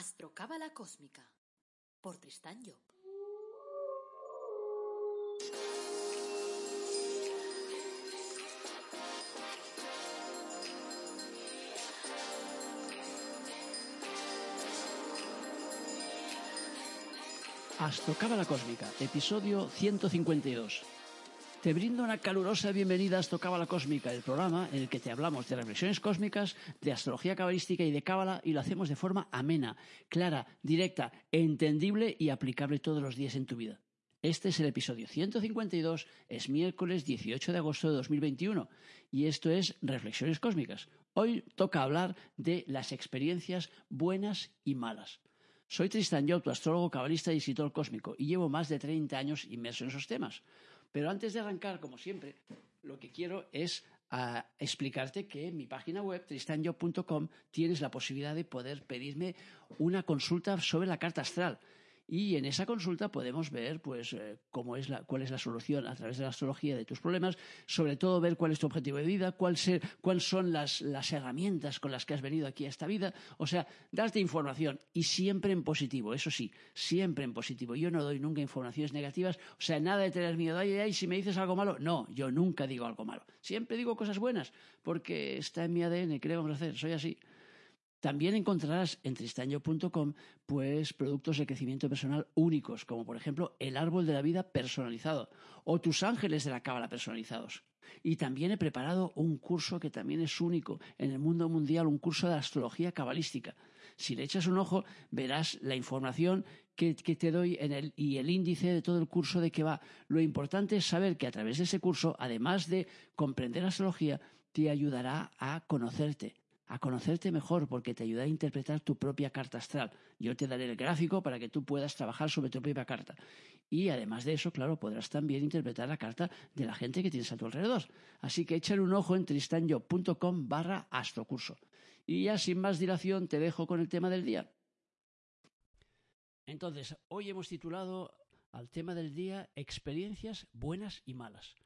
Astrocábala Cósmica por Tristán Job. Astrocábala Cósmica, episodio 152. Te brindo una calurosa bienvenida a Astrocábala Cósmica, el programa en el que te hablamos de reflexiones cósmicas, de astrología cabalística y de cábala y lo hacemos de forma amena, clara, directa, entendible y aplicable todos los días en tu vida. Este es el episodio 152, es miércoles 18 de agosto de 2021 y esto es Reflexiones Cósmicas. Hoy toca hablar de las experiencias buenas y malas. Soy Tristan Job, tu astrólogo, cabalista y escritor cósmico, y llevo más de 30 años inmerso en esos temas. Pero antes de arrancar, como siempre, lo que quiero es ah, explicarte que en mi página web, tristanjob.com, tienes la posibilidad de poder pedirme una consulta sobre la carta astral. Y en esa consulta podemos ver pues, eh, cómo es la, cuál es la solución a través de la astrología de tus problemas, sobre todo ver cuál es tu objetivo de vida, cuál ser, cuáles son las, las, herramientas con las que has venido aquí a esta vida. O sea, darte información y siempre en positivo, eso sí, siempre en positivo. Yo no doy nunca informaciones negativas, o sea, nada de tener miedo. Ay, ay, si me dices algo malo, no, yo nunca digo algo malo. Siempre digo cosas buenas, porque está en mi ADN, ¿qué le vamos a hacer? Soy así. También encontrarás en tristaño.com pues productos de crecimiento personal únicos, como por ejemplo el árbol de la vida personalizado o tus ángeles de la cábala personalizados. Y también he preparado un curso que también es único en el mundo mundial, un curso de astrología cabalística. Si le echas un ojo, verás la información que, que te doy en el, y el índice de todo el curso de qué va. Lo importante es saber que a través de ese curso, además de comprender astrología, te ayudará a conocerte, a conocerte mejor porque te ayuda a interpretar tu propia carta astral. Yo te daré el gráfico para que tú puedas trabajar sobre tu propia carta. Y además de eso, claro, podrás también interpretar la carta de la gente que tienes a tu alrededor. Así que échale un ojo en tristanyo.com barra astrocurso. Y ya sin más dilación te dejo con el tema del día. Entonces, hoy hemos titulado al tema del día experiencias buenas y malas.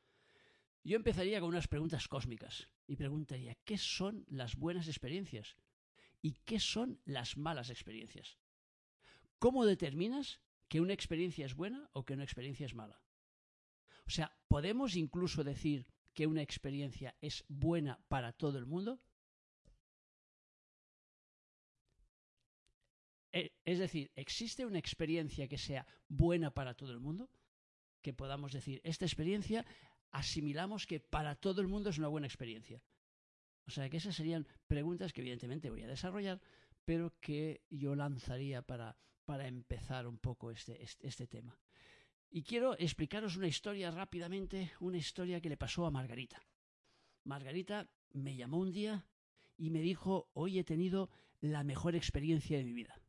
Yo empezaría con unas preguntas cósmicas y preguntaría, ¿qué son las buenas experiencias? ¿Y qué son las malas experiencias? ¿Cómo determinas que una experiencia es buena o que una experiencia es mala? O sea, ¿podemos incluso decir que una experiencia es buena para todo el mundo? Es decir, ¿existe una experiencia que sea buena para todo el mundo? Que podamos decir, esta experiencia asimilamos que para todo el mundo es una buena experiencia. O sea que esas serían preguntas que evidentemente voy a desarrollar, pero que yo lanzaría para, para empezar un poco este, este, este tema. Y quiero explicaros una historia rápidamente, una historia que le pasó a Margarita. Margarita me llamó un día y me dijo, hoy he tenido la mejor experiencia de mi vida.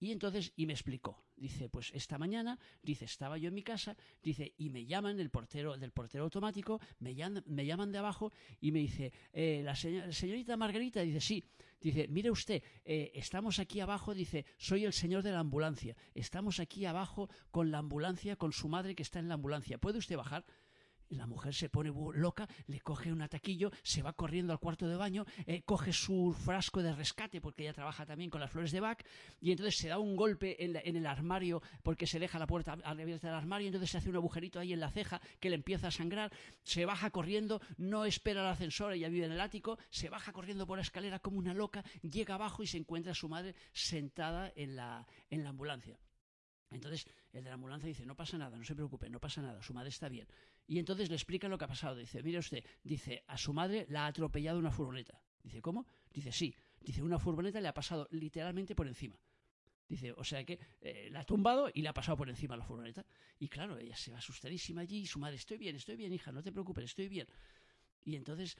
Y entonces, y me explicó. Dice, pues esta mañana, dice, estaba yo en mi casa, dice, y me llaman del portero, del portero automático, me llaman, me llaman de abajo y me dice, eh, la señorita Margarita, dice, sí, dice, mire usted, eh, estamos aquí abajo, dice, soy el señor de la ambulancia, estamos aquí abajo con la ambulancia, con su madre que está en la ambulancia, ¿puede usted bajar? La mujer se pone loca, le coge un ataquillo, se va corriendo al cuarto de baño, eh, coge su frasco de rescate, porque ella trabaja también con las flores de Bach, y entonces se da un golpe en, el armario porque se deja la puerta abierta del armario, y entonces se hace un agujerito ahí en la ceja que le empieza a sangrar, se baja corriendo, no espera el ascensor, ella vive en el ático, se baja corriendo por la escalera como una loca, llega abajo y se encuentra a su madre sentada en la, en la ambulancia. Entonces el de la ambulancia dice, no pasa nada, no se preocupe, no pasa nada, su madre está bien. Y entonces le explica lo que ha pasado. Dice, mire usted, dice, a su madre la ha atropellado una furgoneta. Dice, ¿cómo? Dice, sí. Dice, una furgoneta le ha pasado literalmente por encima. Dice, o sea que eh, la ha tumbado y le ha pasado por encima la furgoneta. Y claro, ella se va asustadísima allí y su madre, estoy bien, estoy bien, hija, no te preocupes, estoy bien. Y entonces,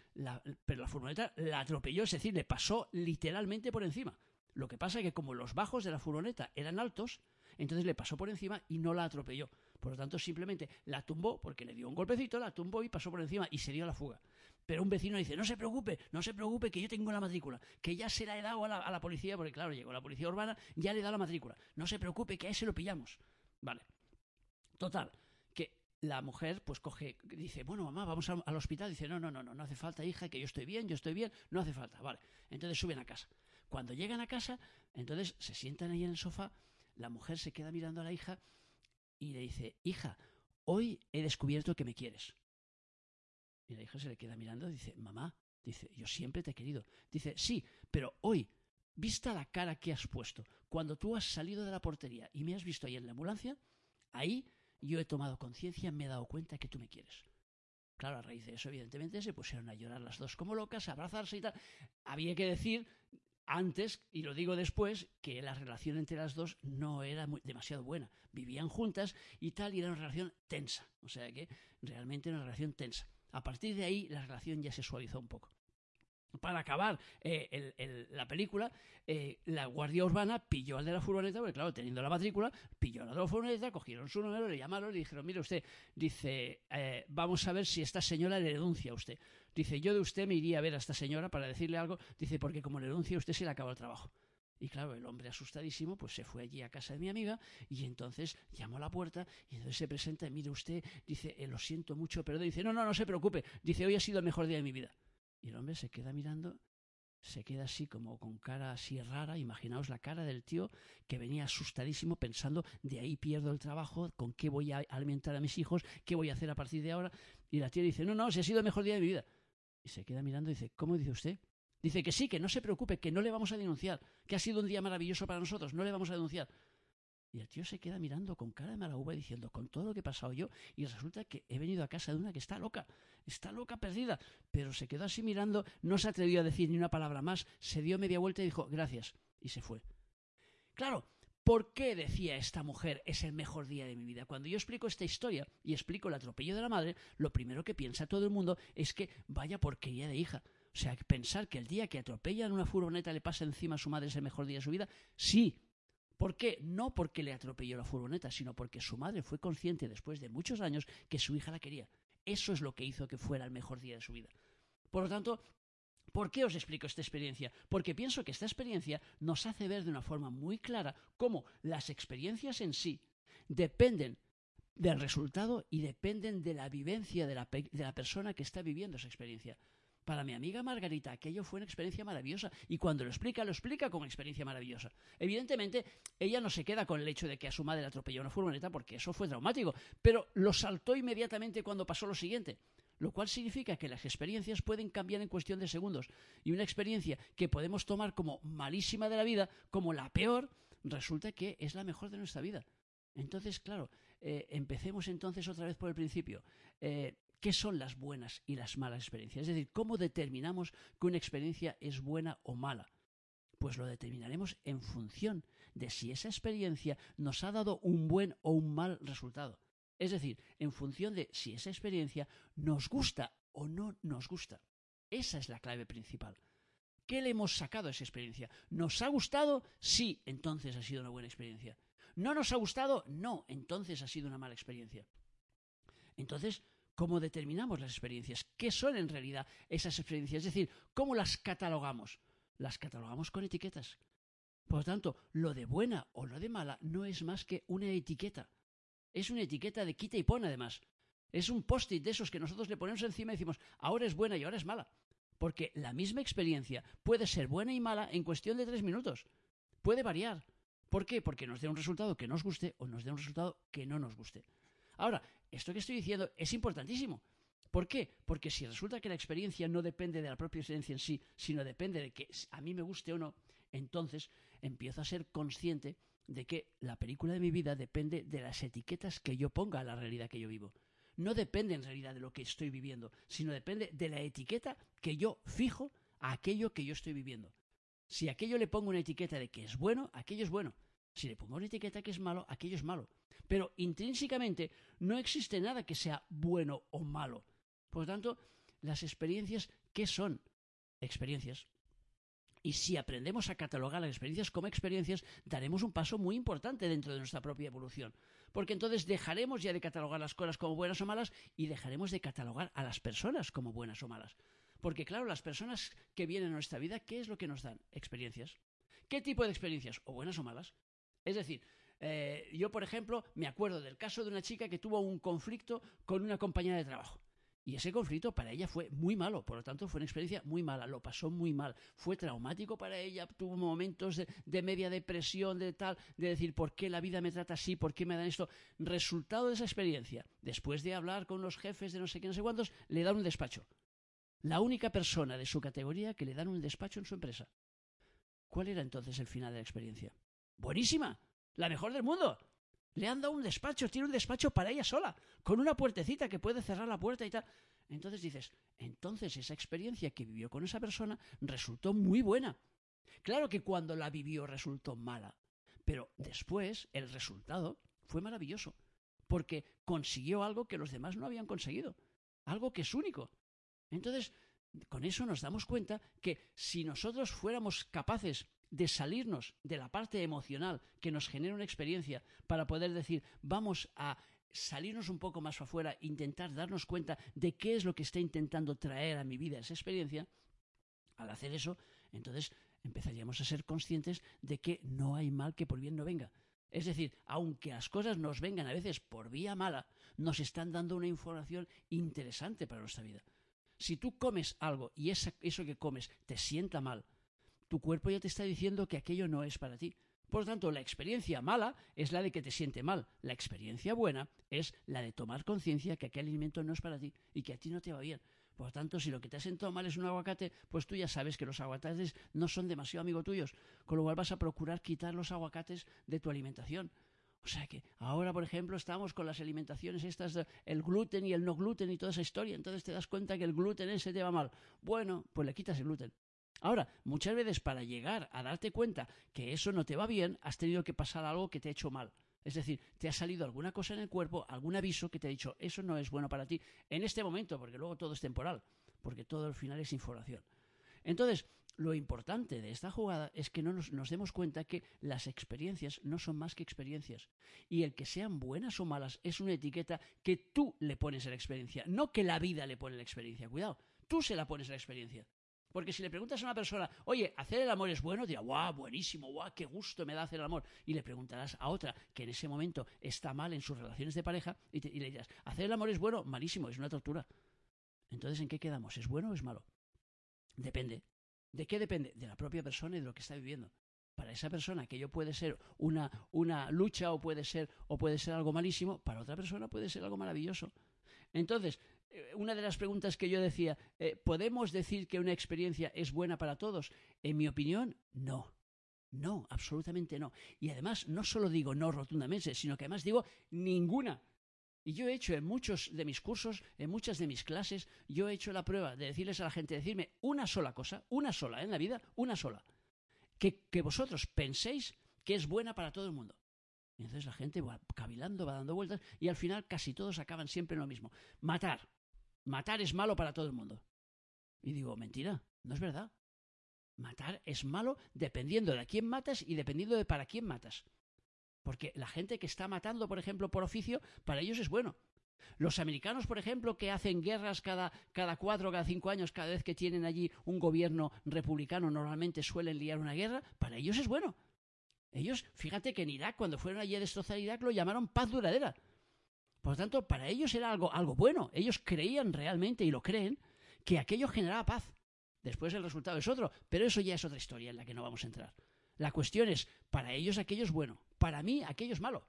pero la furgoneta la atropelló, es decir, le pasó literalmente por encima. Lo que pasa es que como los bajos de la furgoneta eran altos, entonces le pasó por encima y no la atropelló. Por lo tanto, simplemente la tumbó porque le dio un golpecito, la tumbó y pasó por encima y se dio la fuga. Pero un vecino dice, no se preocupe, no se preocupe, que yo tengo la matrícula, que ya se la he dado a la, policía, porque claro, llegó la policía urbana, ya le dado la matrícula. No se preocupe, que a ese lo pillamos. Vale. Total, que la mujer pues coge, dice, bueno, mamá, vamos al hospital. Dice, no, no, no, no, no hace falta, hija, que yo estoy bien, yo estoy bien, no hace falta. Vale. Entonces suben a casa. Cuando llegan a casa, entonces se sientan ahí en el sofá, la mujer se queda mirando a la hija y le dice, hija, hoy he descubierto que me quieres. Y la hija se le queda mirando y dice, mamá, dice, yo siempre te he querido. Dice, sí, pero hoy, vista la cara que has puesto, cuando tú has salido de la portería y me has visto ahí en la ambulancia, ahí yo he tomado conciencia, me he dado cuenta que tú me quieres. Claro, a raíz de eso, evidentemente, se pusieron a llorar las dos como locas, a abrazarse y tal. Había que decir antes, y lo digo después, que la relación entre las dos no era demasiado buena. Vivían juntas y tal, y era una relación tensa. O sea que realmente era una relación tensa. A partir de ahí, la relación ya se suavizó un poco para acabar eh, la película, eh, la guardia urbana pilló al de la furgoneta, porque claro, teniendo la matrícula, pilló al de la furgoneta, cogieron su número, le llamaron y le dijeron, mire usted, dice, eh, vamos a ver si esta señora le denuncia a usted. Dice, yo de usted me iría a ver a esta señora para decirle algo, dice, porque como le denuncia usted se le acaba el trabajo. Y claro, el hombre asustadísimo, pues se fue allí a casa de mi amiga y entonces llamó a la puerta y entonces se presenta mire usted, dice, lo siento mucho, perdón, dice, no, no, no se preocupe, dice, hoy ha sido el mejor día de mi vida. Y el hombre se queda mirando, se queda así como con cara así rara. Imaginaos la cara del tío que venía asustadísimo pensando, de ahí pierdo el trabajo, con qué voy a alimentar a mis hijos, qué voy a hacer a partir de ahora. Y la tía dice, no, no, se ha sido el mejor día de mi vida. Y se queda mirando y dice, ¿cómo dice usted? Dice que sí, que no se preocupe, que no le vamos a denunciar, que ha sido un día maravilloso para nosotros, no le vamos a denunciar. Y el tío se queda mirando con cara de mala uva diciendo, con todo lo que he pasado yo, y resulta que he venido a casa de una que está loca, está loca perdida. Pero se quedó así mirando, no se atrevió a decir ni una palabra más, se dio media vuelta y dijo, gracias, y se fue. Claro, ¿por qué decía esta mujer es el mejor día de mi vida? Cuando yo explico esta historia y explico el atropello de la madre, lo primero que piensa todo el mundo es que vaya porquería de hija. O sea, pensar que el día que atropellan una furgoneta le pasa encima a su madre es el mejor día de su vida, sí, ¿Por qué? No porque le atropelló la furgoneta, sino porque su madre fue consciente después de muchos años que su hija la quería. Eso es lo que hizo que fuera el mejor día de su vida. Por lo tanto, ¿Por qué os explico esta experiencia? Porque pienso que esta experiencia nos hace ver de una forma muy clara cómo las experiencias en sí dependen del resultado y dependen de la vivencia de la, de la persona que está viviendo esa experiencia. Para mi amiga Margarita, aquello fue una experiencia maravillosa y cuando lo explica, lo explica con experiencia maravillosa. Evidentemente, ella no se queda con el hecho de que a su madre le atropelló una furgoneta porque eso fue traumático, pero lo saltó inmediatamente cuando pasó lo siguiente lo cual significa que las experiencias pueden cambiar en cuestión de segundos y una experiencia que podemos tomar como malísima de la vida, como la peor, resulta que es la mejor de nuestra vida. Entonces, claro, eh, empecemos entonces otra vez por el principio. Eh, ¿Qué son las buenas y las malas experiencias? Es decir, ¿cómo determinamos que una experiencia es buena o mala? Pues lo determinaremos en función de si esa experiencia nos ha dado un buen o un mal resultado. Es decir, en función de si esa experiencia nos gusta o no nos gusta. Esa es la clave principal. ¿Qué le hemos sacado a esa experiencia? ¿Nos ha gustado? Sí, entonces ha sido una buena experiencia. ¿No nos ha gustado? No, entonces ha sido una mala experiencia. Entonces, ¿Cómo determinamos las experiencias? ¿Qué son en realidad esas experiencias? Es decir, ¿cómo las catalogamos? Las catalogamos con etiquetas. Por lo tanto, lo de buena o lo de mala no es más que una etiqueta. Es una etiqueta de quita y pon, además. Es un post-it de esos que nosotros le ponemos encima y decimos, ahora es buena y ahora es mala. Porque la misma experiencia puede ser buena y mala en cuestión de tres minutos. Puede variar. ¿Por qué? Porque nos dé un resultado que nos guste o nos dé un resultado que no nos guste. Ahora, esto que estoy diciendo es importantísimo. ¿Por qué? Porque si resulta que la experiencia no depende de la propia experiencia en sí, sino depende de que a mí me guste o no, entonces empiezo a ser consciente de que la película de mi vida depende de las etiquetas que yo ponga a la realidad que yo vivo. No depende en realidad de lo que estoy viviendo, sino depende de la etiqueta que yo fijo a aquello que yo estoy viviendo. Si a aquello le pongo una etiqueta de que es bueno, aquello es bueno. Si le pongo una etiqueta que es malo, aquello es malo. Pero intrínsecamente no existe nada que sea bueno o malo. Por lo tanto, las experiencias, ¿qué son? Experiencias. Y si aprendemos a catalogar las experiencias como experiencias, daremos un paso muy importante dentro de nuestra propia evolución. Porque entonces dejaremos ya de catalogar las cosas como buenas o malas y dejaremos de catalogar a las personas como buenas o malas. Porque claro, las personas que vienen a nuestra vida, ¿qué es lo que nos dan? Experiencias. ¿Qué tipo de experiencias? O buenas o malas. Es decir, eh, yo, por ejemplo, me acuerdo del caso de una chica que tuvo un conflicto con una compañera de trabajo. Y ese conflicto para ella fue muy malo, por lo tanto fue una experiencia muy mala, lo pasó muy mal, fue traumático para ella, tuvo momentos de, media depresión, de tal, de decir, ¿por qué la vida me trata así? ¿Por qué me dan esto? Resultado de esa experiencia, después de hablar con los jefes de no sé qué, no sé cuántos, le dan un despacho. La única persona de su categoría que le dan un despacho en su empresa. ¿Cuál era entonces el final de la experiencia? Buenísima, la mejor del mundo. Le han dado un despacho, tiene un despacho para ella sola, con una puertecita que puede cerrar la puerta y tal. Entonces dices, entonces esa experiencia que vivió con esa persona resultó muy buena. Claro que cuando la vivió resultó mala, pero después el resultado fue maravilloso, porque consiguió algo que los demás no habían conseguido, algo que es único. Entonces, con eso nos damos cuenta que si nosotros fuéramos capaces de salirnos de la parte emocional que nos genera una experiencia para poder decir, vamos a salirnos un poco más afuera, intentar darnos cuenta de qué es lo que está intentando traer a mi vida esa experiencia, al hacer eso, entonces empezaríamos a ser conscientes de que no hay mal que por bien no venga. Es decir, aunque las cosas nos vengan a veces por vía mala, nos están dando una información interesante para nuestra vida. Si tú comes algo y eso que comes te sienta mal, tu cuerpo ya te está diciendo que aquello no es para ti. Por tanto, la experiencia mala es la de que te siente mal. La experiencia buena es la de tomar conciencia que aquel alimento no es para ti y que a ti no te va bien. Por tanto, si lo que te ha sentado mal es un aguacate, pues tú ya sabes que los aguacates no son demasiado amigos tuyos, con lo cual vas a procurar quitar los aguacates de tu alimentación. O sea que ahora, por ejemplo, estamos con las alimentaciones estas, el gluten y el no gluten y toda esa historia. Entonces te das cuenta que el gluten ese te va mal. Bueno, pues le quitas el gluten. Ahora, muchas veces para llegar a darte cuenta que eso no te va bien, has tenido que pasar algo que te ha hecho mal. Es decir, te ha salido alguna cosa en el cuerpo, algún aviso que te ha dicho, eso no es bueno para ti en este momento, porque luego todo es temporal, porque todo al final es información. Entonces, lo importante de esta jugada es que no nos, demos cuenta que las experiencias no son más que experiencias. Y el que sean buenas o malas es una etiqueta que tú le pones a la experiencia, no que la vida le pone a la experiencia. Cuidado, tú se la pones a la experiencia. Porque si le preguntas a una persona, oye, ¿hacer el amor es bueno? Dirá, guau, buenísimo, guau, qué gusto me da hacer el amor. Y le preguntarás a otra que en ese momento está mal en sus relaciones de pareja y, le dirás, ¿hacer el amor es bueno? Malísimo, es una tortura. Entonces, ¿en qué quedamos? ¿Es bueno o es malo? Depende. ¿De qué depende? De la propia persona y de lo que está viviendo. Para esa persona aquello puede ser una, una lucha o puede ser, o puede ser algo malísimo, para otra persona puede ser algo maravilloso. Entonces, una de las preguntas que yo decía, eh, ¿podemos decir que una experiencia es buena para todos? En mi opinión, no. No, absolutamente no. Y además, no solo digo no rotundamente, sino que además digo ninguna. Y yo he hecho en muchos de mis cursos, en muchas de mis clases, yo he hecho la prueba de decirles a la gente, decirme una sola cosa, una sola en la vida, una sola, que, que vosotros penséis que es buena para todo el mundo. Y entonces la gente va cavilando, va dando vueltas y al final casi todos acaban siempre en lo mismo. Matar. Matar es malo para todo el mundo. Y digo, mentira, no es verdad. Matar es malo dependiendo de a quién matas y dependiendo de para quién matas. Porque la gente que está matando, por ejemplo, por oficio, para ellos es bueno. Los americanos, por ejemplo, que hacen guerras cada, cada cuatro, cada cinco años, cada vez que tienen allí un gobierno republicano, normalmente suelen liar una guerra, para ellos es bueno. Ellos, fíjate que en Irak, cuando fueron allí a destrozar Irak, lo llamaron paz duradera. Por lo tanto, para ellos era algo, algo bueno. Ellos creían realmente, y lo creen, que aquello generaba paz. Después el resultado es otro, pero eso ya es otra historia en la que no vamos a entrar. La cuestión es, para ellos aquello es bueno, para mí aquello es malo.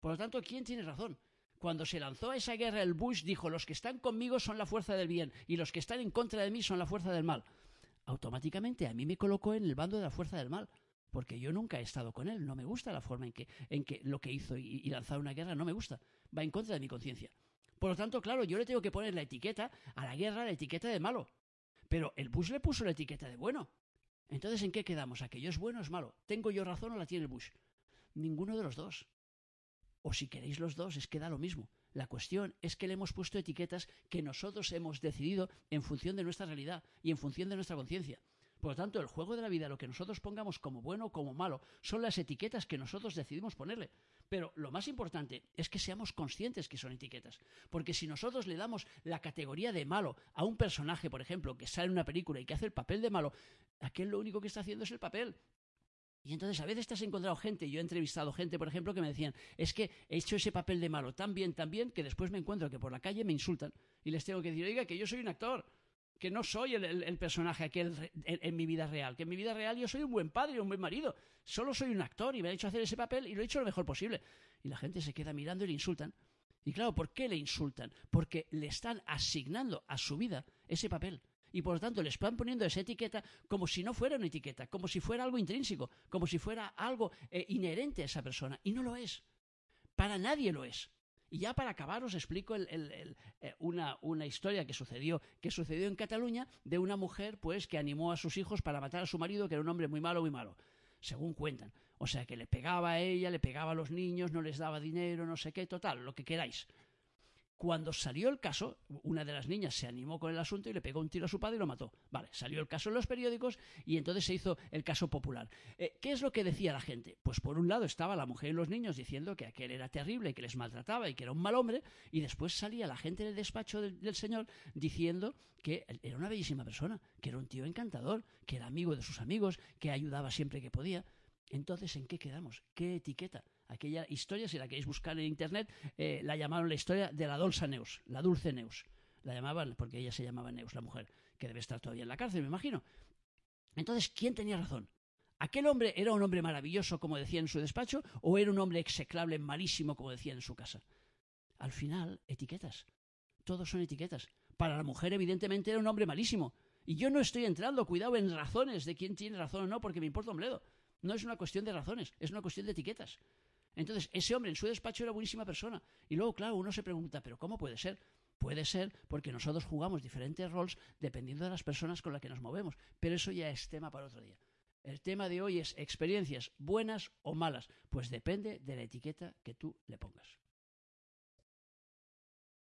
Por lo tanto, ¿quién tiene razón? Cuando se lanzó a esa guerra, el Bush dijo, los que están conmigo son la fuerza del bien y los que están en contra de mí son la fuerza del mal. Automáticamente a mí me colocó en el bando de la fuerza del mal porque yo nunca he estado con él, no me gusta la forma en que, en que lo que hizo y, lanzar una guerra, no me gusta, va en contra de mi conciencia. Por lo tanto, claro, yo le tengo que poner la etiqueta a la guerra, la etiqueta de malo. Pero el Bush le puso la etiqueta de bueno. Entonces, ¿en qué quedamos? ¿Aquello es bueno o es malo? ¿Tengo yo razón o la tiene el Bush? Ninguno de los dos. O si queréis los dos, es que da lo mismo. La cuestión es que le hemos puesto etiquetas que nosotros hemos decidido en función de nuestra realidad y en función de nuestra conciencia. Por lo tanto, el juego de la vida, lo que nosotros pongamos como bueno o como malo, son las etiquetas que nosotros decidimos ponerle. Pero lo más importante es que seamos conscientes que son etiquetas. Porque si nosotros le damos la categoría de malo a un personaje, por ejemplo, que sale en una película y que hace el papel de malo, aquel lo único que está haciendo es el papel. Y entonces a veces te has encontrado gente, yo he entrevistado gente, por ejemplo, que me decían, es que he hecho ese papel de malo tan bien, tan bien, que después me encuentro que por la calle me insultan y les tengo que decir, oiga, que yo soy un actor, que no soy el, personaje aquel en, mi vida real, que en mi vida real yo soy un buen padre, un buen marido, solo soy un actor y me ha hecho hacer ese papel y lo he hecho lo mejor posible. Y la gente se queda mirando y le insultan. Y claro, ¿por qué le insultan? Porque le están asignando a su vida ese papel y por lo tanto les están poniendo esa etiqueta como si no fuera una etiqueta, como si fuera algo intrínseco, como si fuera algo eh, inherente a esa persona. Y no lo es. Para nadie lo es. Y ya para acabar os explico eh, una, una, historia que sucedió, que sucedió en Cataluña de una mujer pues que animó a sus hijos para matar a su marido, que era un hombre muy malo, muy malo, según cuentan. O sea que le pegaba a ella, le pegaba a los niños, no les daba dinero, no sé qué, total, lo que queráis. Cuando salió el caso, una de las niñas se animó con el asunto y le pegó un tiro a su padre y lo mató. Vale, salió el caso en los periódicos y entonces se hizo el caso popular. Eh, ¿Qué es lo que decía la gente? Pues por un lado estaba la mujer y los niños diciendo que aquel era terrible, que les maltrataba y que era un mal hombre, y después salía la gente del despacho del señor diciendo que era una bellísima persona, que era un tío encantador, que era amigo de sus amigos, que ayudaba siempre que podía. Entonces, ¿en qué quedamos? ¿Qué etiqueta? Aquella historia, si la queréis buscar en internet, eh, la llamaron la historia de la Dolsa Neus, la dulce Neus. La llamaban porque ella se llamaba Neus, la mujer, que debe estar todavía en la cárcel, me imagino. Entonces, ¿quién tenía razón? ¿Aquel hombre era un hombre maravilloso, como decía en su despacho, o era un hombre execrable, malísimo, como decía en su casa? Al final, etiquetas. Todos son etiquetas. Para la mujer, evidentemente, era un hombre malísimo. Y yo no estoy entrando, cuidado, en razones de quién tiene razón o no, porque me importa un bledo. No es una cuestión de razones, es una cuestión de etiquetas. Entonces, ese hombre en su despacho era buenísima persona. Y luego, claro, uno se pregunta, ¿pero cómo puede ser? Puede ser porque nosotros jugamos diferentes roles dependiendo de las personas con las que nos movemos. Pero eso ya es tema para otro día. El tema de hoy es experiencias buenas o malas. Pues depende de la etiqueta que tú le pongas.